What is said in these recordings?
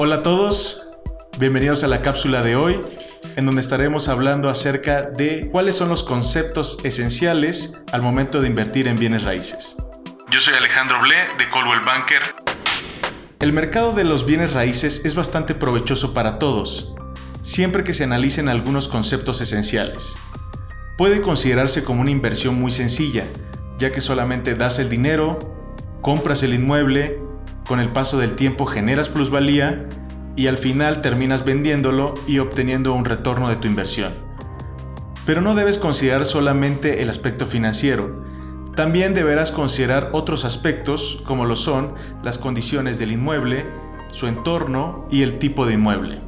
Hola a todos, bienvenidos a la cápsula de hoy, en donde estaremos hablando acerca de cuáles son los conceptos esenciales al momento de invertir en bienes raíces. Yo soy Alejandro Ble de Coldwell Banker. El mercado de los bienes raíces es bastante provechoso para todos, siempre que se analicen algunos conceptos esenciales. Puede considerarse como una inversión muy sencilla, ya que solamente das el dinero, compras el inmueble con el paso del tiempo generas plusvalía y al final terminas vendiéndolo y obteniendo un retorno de tu inversión. Pero no debes considerar solamente el aspecto financiero, también deberás considerar otros aspectos como lo son las condiciones del inmueble, su entorno y el tipo de inmueble.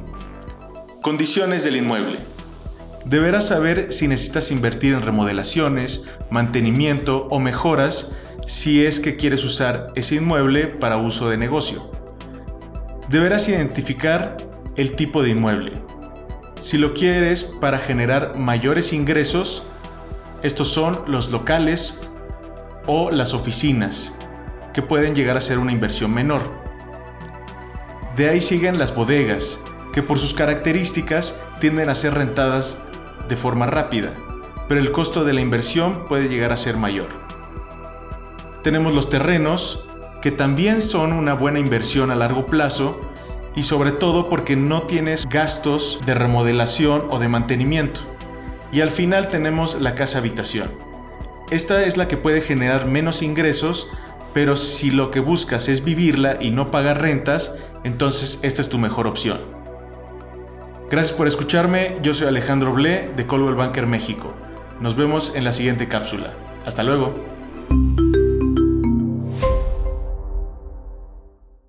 Condiciones del inmueble. Deberás saber si necesitas invertir en remodelaciones, mantenimiento o mejoras si es que quieres usar ese inmueble para uso de negocio. Deberás identificar el tipo de inmueble. Si lo quieres para generar mayores ingresos, estos son los locales o las oficinas, que pueden llegar a ser una inversión menor. De ahí siguen las bodegas, que por sus características tienden a ser rentadas de forma rápida, pero el costo de la inversión puede llegar a ser mayor. Tenemos los terrenos, que también son una buena inversión a largo plazo y sobre todo porque no tienes gastos de remodelación o de mantenimiento. Y al final tenemos la casa habitación. Esta es la que puede generar menos ingresos, pero si lo que buscas es vivirla y no pagar rentas, entonces esta es tu mejor opción. Gracias por escucharme, yo soy Alejandro Ble de Coldwell Banker México. Nos vemos en la siguiente cápsula. Hasta luego.